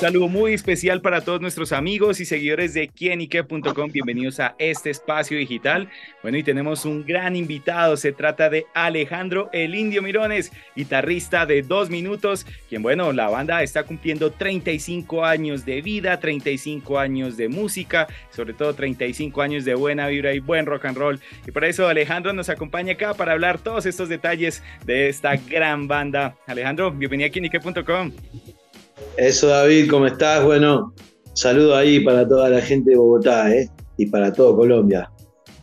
Saludo muy especial para todos nuestros amigos y seguidores de quienique.com. Bienvenidos a este espacio digital. Bueno, y tenemos un gran invitado. Se trata de Alejandro El Indio Mirones, guitarrista de dos minutos, quien, bueno, la banda está cumpliendo 35 años de vida, 35 años de música, sobre todo 35 años de buena vibra y buen rock and roll. Y por eso Alejandro nos acompaña acá para hablar todos estos detalles de esta gran banda. Alejandro, bienvenido a quienique.com. Eso, David, ¿cómo estás? Bueno, saludo ahí para toda la gente de Bogotá ¿eh? y para todo Colombia.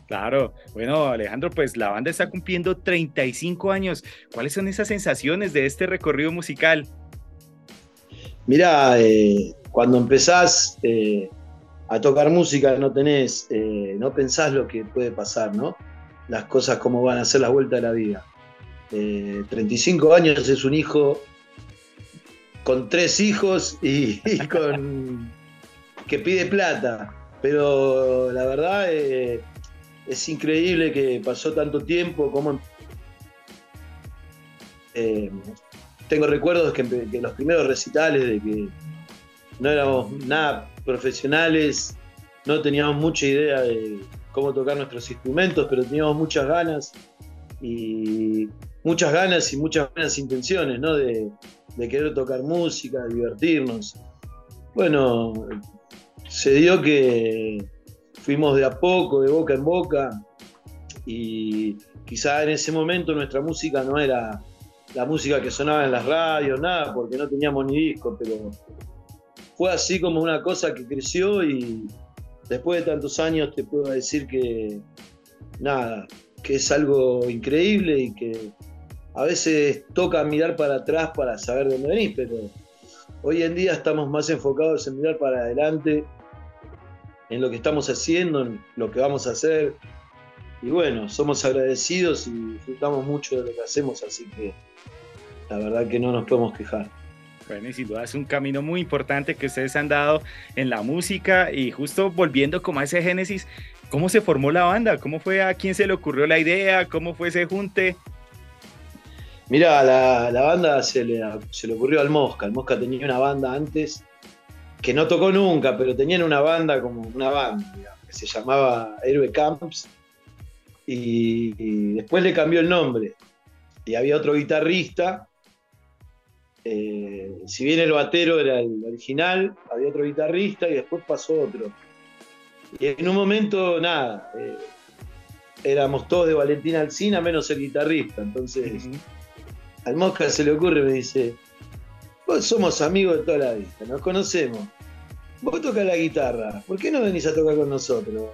Claro, bueno Alejandro, pues la banda está cumpliendo 35 años. ¿Cuáles son esas sensaciones de este recorrido musical? Mira, eh, cuando empezás eh, a tocar música no tenés, eh, no pensás lo que puede pasar, ¿no? Las cosas como van a ser la vuelta de la vida. 35 años es un hijo con tres hijos y, con que pide plata. Pero la verdad eh, es increíble que pasó tanto tiempo, como eh, tengo recuerdos que, que, los primeros recitales de que no éramos nada profesionales, no teníamos mucha idea de cómo tocar nuestros instrumentos, pero teníamos muchas ganas y muchas ganas y muchas buenas intenciones, ¿no? De, de querer tocar música, divertirnos. Bueno, se dio que fuimos de a poco, de boca en boca, y quizá en ese momento nuestra música no era la música que sonaba en las radios, nada, porque no teníamos ni disco, pero fue así como una cosa que creció y después de tantos años te puedo decir que nada, que es algo increíble y que a veces toca mirar para atrás para saber dónde venís, pero hoy en día estamos más enfocados en mirar para adelante, en lo que estamos haciendo, en lo que vamos a hacer. Y bueno, somos agradecidos y disfrutamos mucho de lo que hacemos, así que la verdad que no nos podemos quejar. Bueno, y sin duda es un camino muy importante que ustedes han dado en la música y justo volviendo como a ese génesis, ¿cómo se formó la banda? ¿Cómo fue a quién se le ocurrió la idea? ¿Cómo fue ese junte? Mira, la, la, banda se le, se le ocurrió al Mosca. El Mosca tenía una banda antes que no tocó nunca, pero tenían una banda como una banda, que se llamaba Héroe Camps. Y, después le cambió el nombre. Y había otro guitarrista. Eh, si bien el batero era el original, había otro guitarrista y después pasó otro. Y en un momento, nada, eh, éramos todos de Valentina Alcina, menos el guitarrista. Entonces al Mosca se le ocurre, me dice, vos somos amigos de toda la vida, nos conocemos. Vos tocas la guitarra, ¿por qué no venís a tocar con nosotros?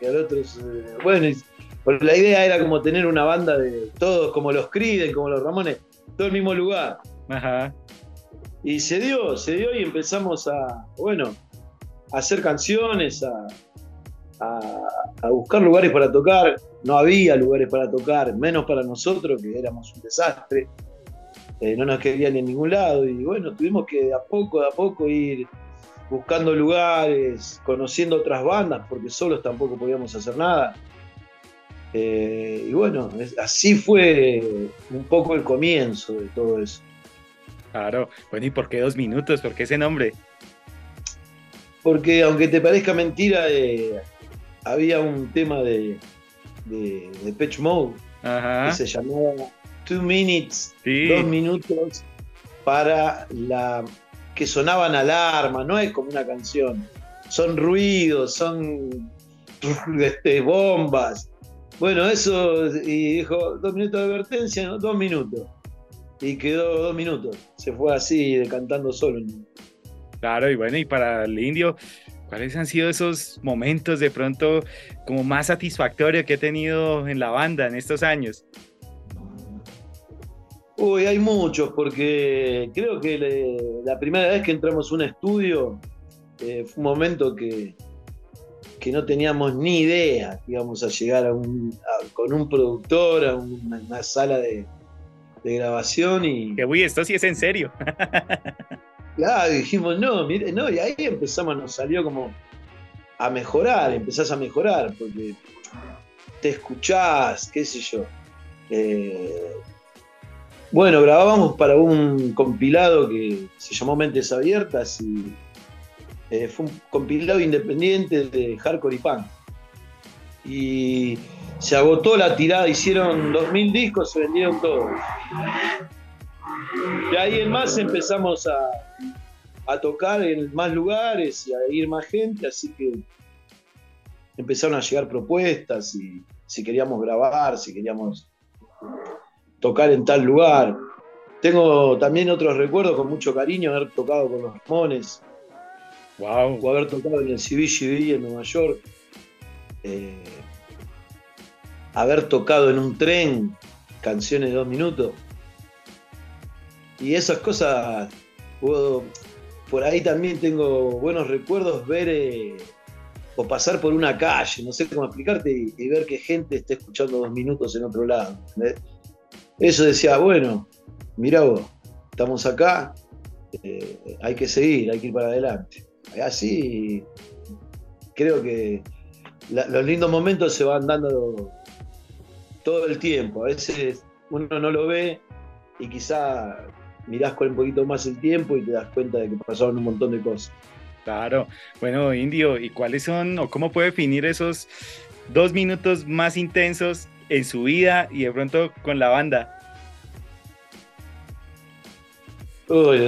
Y al otro, bueno, la idea era como tener una banda de todos, como los Criden, como los Ramones, todo el mismo lugar. Ajá. Y se dio, se dio y empezamos a, bueno, a hacer canciones, a, a, buscar lugares para tocar. No había lugares para tocar, menos para nosotros, que éramos un desastre. Eh, no nos querían en ningún lado. Y bueno, tuvimos que de a poco, de a poco ir buscando lugares, conociendo otras bandas, porque solos tampoco podíamos hacer nada. Eh, y bueno, así fue un poco el comienzo de todo eso. Claro, bueno, ¿y por qué dos minutos? ¿Por qué ese nombre? Porque aunque te parezca mentira, eh, había un tema de, de, de Pitch Mode que se llamaba Two Minutes, dos minutos para la que sonaban alarmas, no es como una canción, son ruidos, son este, bombas. Bueno, eso, y dijo, dos minutos de advertencia, ¿no? dos minutos. Y quedó dos minutos. Se fue así, cantando solo. Claro, y bueno, y para el indio, ¿Cuáles han sido esos momentos de pronto como más satisfactorios que he tenido en la banda en estos años? Uy, hay muchos, porque creo que la primera vez que entramos a un estudio eh, fue un momento que, que no teníamos ni idea que íbamos a llegar a un, con un productor a una, sala de, de grabación y. Que uy, esto sí es en serio. claro, dijimos, no, mire, no, y ahí empezamos, nos salió como a mejorar, empezás a mejorar, porque te escuchás, qué sé yo. Eh, bueno, grabábamos para un compilado que se llamó Mentes Abiertas y eh, fue un compilado independiente de hardcore y punk. Y se agotó la tirada, hicieron 2.000 discos, se vendieron todos. Y ahí en más empezamos a, a tocar en más lugares y a ir más gente, así que empezaron a llegar propuestas y si queríamos grabar, si queríamos tocar en tal lugar. Tengo también otros recuerdos con mucho cariño, haber tocado con los Ramones. Wow. O haber tocado en el CBGB en Nueva York. Eh, haber tocado en un tren canciones de dos minutos. Y esas cosas, por ahí también tengo buenos recuerdos ver eh, o pasar por una calle, no sé cómo explicarte, y, ver que gente está escuchando dos minutos en otro lado. Eso decía, bueno, mira vos, estamos acá, eh, hay que seguir, hay que ir para adelante. Así creo que los lindos momentos se van dando todo el tiempo. A veces uno no lo ve y quizá mirás con un poquito más el tiempo y te das cuenta de que pasaron un montón de cosas. Claro. Bueno, Indio, ¿y cuáles son o cómo puede definir esos dos minutos más intensos en su vida y de pronto con la banda? Uy,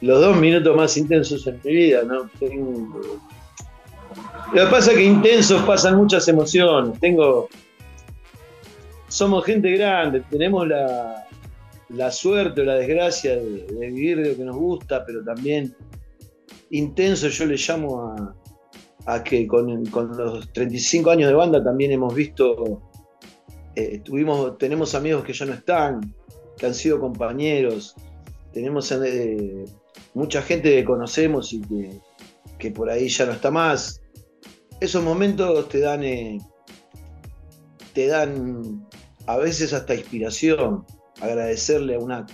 los dos minutos más intensos en mi vida, ¿no? Lo que pasa es que intensos pasan muchas emociones. Tengo somos gente grande, tenemos la, suerte o la desgracia de, vivir de lo que nos gusta, pero también intenso yo le llamo a, que con, los 35 años de banda también hemos visto, eh, tuvimos, tenemos amigos que ya no están, que han sido compañeros, tenemos eh, mucha gente que conocemos y que, que, por ahí ya no está más. Esos momentos te dan, eh, te dan a veces hasta inspiración, agradecerle a una,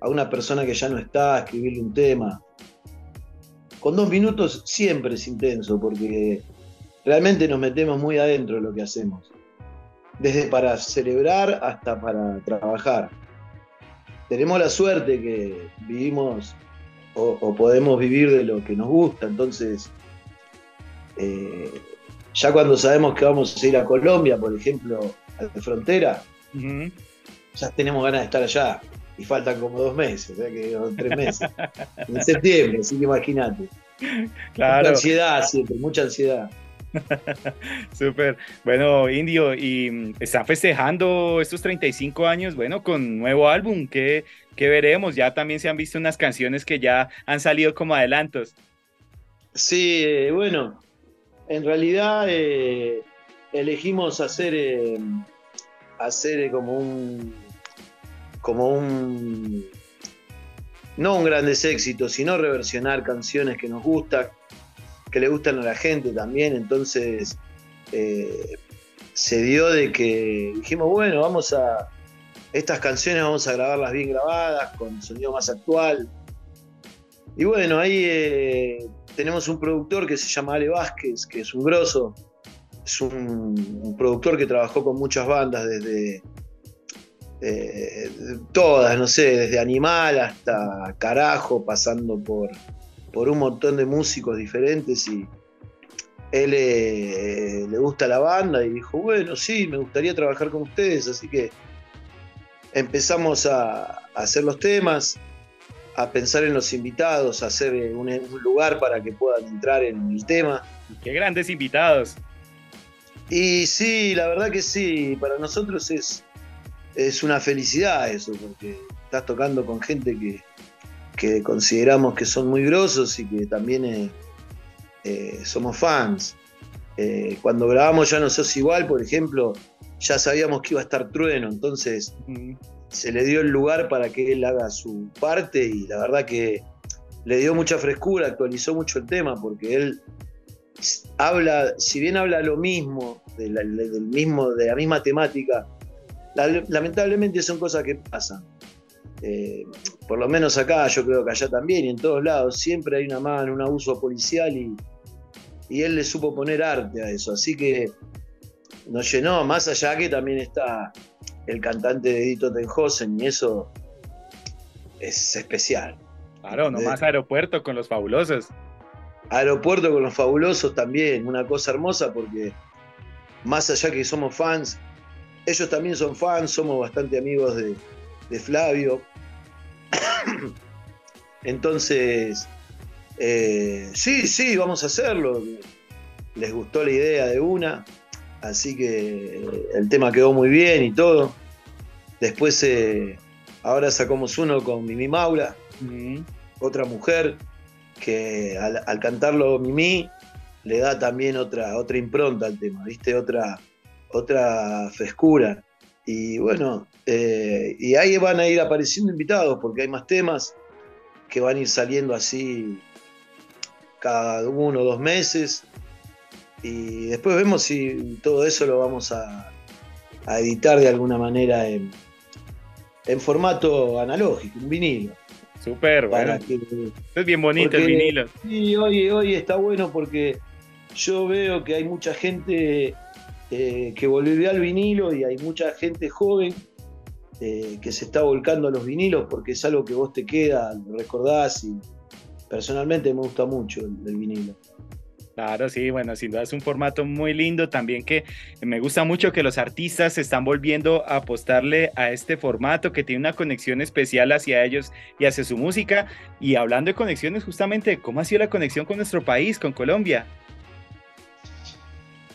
a una persona que ya no está, escribirle un tema. Con dos minutos siempre es intenso porque realmente nos metemos muy adentro de lo que hacemos. Desde para celebrar hasta para trabajar. Tenemos la suerte que vivimos o, podemos vivir de lo que nos gusta, entonces eh, ya cuando sabemos que vamos a ir a Colombia, por ejemplo, de frontera, ya tenemos ganas de estar allá. Y faltan como dos meses, o sea que tres meses. en septiembre, así que imagínate. Claro. Mucha ansiedad siempre, mucha ansiedad. Súper. Bueno, Indio, y mm, está festejando estos 35 años, bueno, con nuevo álbum. ¿Qué, veremos? Ya también se han visto unas canciones que ya han salido como adelantos. Sí, eh, bueno, en realidad eh, elegimos hacer, eh, hacer como un, como un, no un grandes éxitos, sino reversionar canciones que nos gustan, que le gustan a la gente también. Entonces eh, se dio de que dijimos, bueno, vamos a, estas canciones vamos a grabarlas bien grabadas, con sonido más actual. Y bueno, ahí eh, tenemos un productor que se llama Ale Vázquez, que es un grosso, es un, productor que trabajó con muchas bandas desde eh, todas, no sé, desde Animal hasta Carajo, pasando por, por un montón de músicos diferentes y él eh, le gusta la banda y dijo, bueno, sí, me gustaría trabajar con ustedes, así que empezamos a, hacer los temas, a pensar en los invitados, a hacer un, un lugar para que puedan entrar en el tema. Qué grandes invitados. Y sí, la verdad que sí, para nosotros es, es una felicidad eso, porque estás tocando con gente que, consideramos que son muy grosos y que también eh, eh, somos fans. Eh, cuando grabamos Ya no sos igual, por ejemplo, ya sabíamos que iba a estar trueno, entonces se le dio el lugar para que él haga su parte y la verdad que le dio mucha frescura, actualizó mucho el tema, porque él habla, si bien habla lo mismo, de la, del mismo, de la misma temática, lamentablemente son cosas que pasan. Eh, por lo menos acá, yo creo que allá también y en todos lados, siempre hay una mano, un abuso policial y, y él le supo poner arte a eso. Así que nos llenó, más allá que también está el cantante de Edito Tenjosen y eso es especial. Claro, nomás aeropuerto con los fabulosos. Aeropuerto con los fabulosos también, una cosa hermosa porque más allá que somos fans, ellos también son fans, somos bastante amigos de, de Flavio. Entonces, eh, sí, sí, vamos a hacerlo. Les gustó la idea de una, así que el tema quedó muy bien y todo. Después, eh, ahora sacamos uno con Mimi Maura, otra mujer, que al, cantarlo Mimi le da también otra, otra impronta al tema, ¿viste? Otra, otra frescura. Y bueno, eh, y ahí van a ir apareciendo invitados porque hay más temas que van a ir saliendo así cada uno o dos meses. Y después vemos si todo eso lo vamos a, editar de alguna manera en, en formato analógico, un vinilo. Súper, bueno. es bien bonito el vinilo. Sí, hoy, hoy está bueno porque yo veo que hay mucha gente eh, que volvió al vinilo y hay mucha gente joven eh, que se está volcando a los vinilos porque es algo que vos te queda, lo recordás y personalmente me gusta mucho el, vinilo. Claro, sí, bueno, sin duda es un formato muy lindo también que me gusta mucho que los artistas se están volviendo a apostarle a este formato que tiene una conexión especial hacia ellos y hacia su música. Y hablando de conexiones, justamente, ¿cómo ha sido la conexión con nuestro país, con Colombia?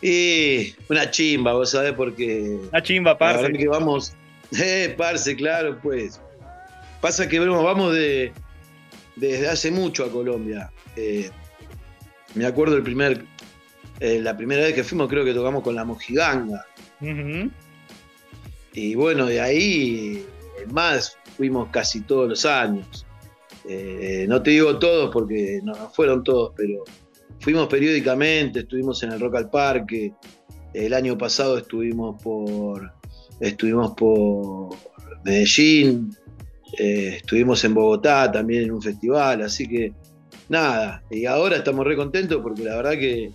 Y una chimba, vos sabés, porque. Una chimba, parce. que vamos. Eh, parce, claro, pues. Pasa que vamos de, desde hace mucho a Colombia. Eh, me acuerdo el primer, eh, la primera vez que fuimos, creo que tocamos con la Mojiganga. Y bueno, de ahí, más, fuimos casi todos los años. Eh, no te digo todos porque no fueron todos, pero fuimos periódicamente, estuvimos en el Rock al Parque, el año pasado estuvimos por, estuvimos por Medellín, eh, estuvimos en Bogotá también en un festival, así que nada, y ahora estamos re contentos porque la verdad que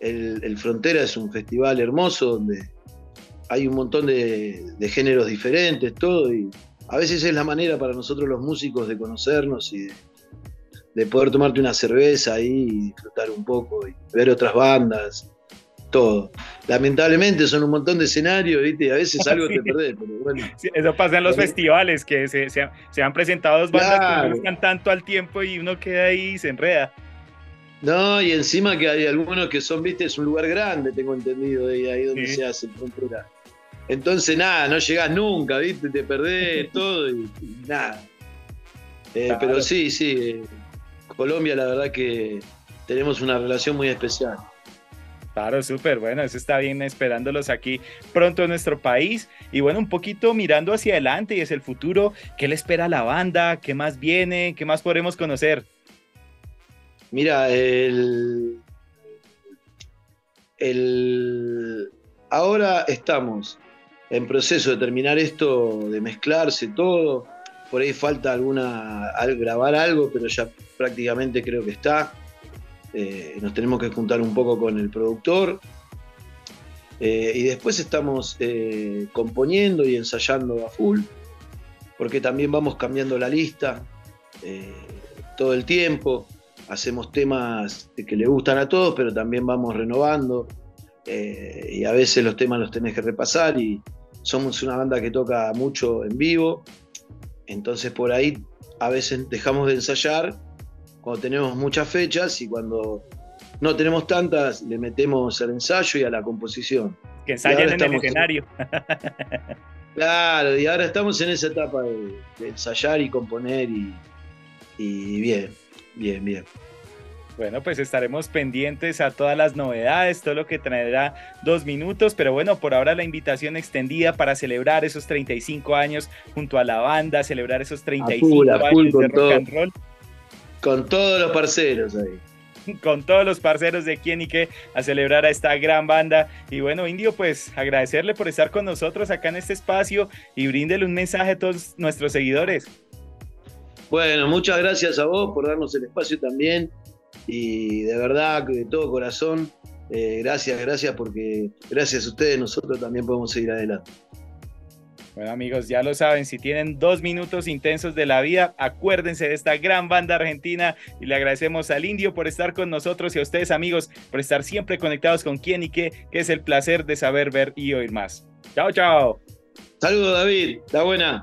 el, Frontera es un festival hermoso donde hay un montón de, de, géneros diferentes, todo, y a veces es la manera para nosotros los músicos de conocernos y de, de poder tomarte una cerveza ahí y disfrutar un poco y ver otras bandas, todo. Lamentablemente son un montón de escenarios, ¿viste? A veces algo te perdés, pero bueno. eso pasa en los festivales, que se, se, han presentado dos bandas que no gustan tanto al tiempo y uno queda ahí y se enreda. No, y encima que hay algunos que son, viste, es un lugar grande, tengo entendido, de ahí donde se hace frontera. Entonces, nada, no llegás nunca, viste, te perdés todo y, nada. Eh, pero sí, sí, eh, Colombia, la verdad que tenemos una relación muy especial. Claro, súper, bueno, eso está bien esperándolos aquí pronto en nuestro país. Y bueno, un poquito mirando hacia adelante y es el futuro, ¿qué le espera a la banda? ¿Qué más viene? ¿Qué más podremos conocer? Mira, el, el, ahora estamos en proceso de terminar esto, de mezclarse todo. Por ahí falta alguna, grabar algo, pero ya prácticamente creo que está. Eh, nos tenemos que juntar un poco con el productor. Eh, y después estamos eh, componiendo y ensayando a full, porque también vamos cambiando la lista todo el tiempo. Hacemos temas que le gustan a todos, pero también vamos renovando. y a veces los temas los tenés que repasar y somos una banda que toca mucho en vivo. Entonces por ahí a veces dejamos de ensayar cuando tenemos muchas fechas y cuando no tenemos tantas, le metemos al ensayo y a la composición. Que ensayen en el escenario. claro, y ahora estamos en esa etapa de, ensayar y componer y, y bien, bien, bien. Bueno, pues estaremos pendientes a todas las novedades, todo lo que traerá dos minutos, pero bueno, por ahora la invitación extendida para celebrar esos 35 años junto a la banda, celebrar esos 35 años de rock and roll con todos los parceros ahí. con todos los parceros de Quién y qué a celebrar a esta gran banda. Y bueno, Indio, pues agradecerle por estar con nosotros acá en este espacio y bríndele un mensaje a todos nuestros seguidores. Bueno, muchas gracias a vos por darnos el espacio también y de verdad, de todo corazón, eh, gracias, gracias porque gracias a ustedes nosotros también podemos seguir adelante. Bueno amigos, ya lo saben, si tienen dos minutos intensos de la vida, acuérdense de esta gran banda argentina y le agradecemos al indio por estar con nosotros y a ustedes amigos por estar siempre conectados con quién y qué, que es el placer de saber, ver y oír más. Chao, chao. Saludos David, la buena.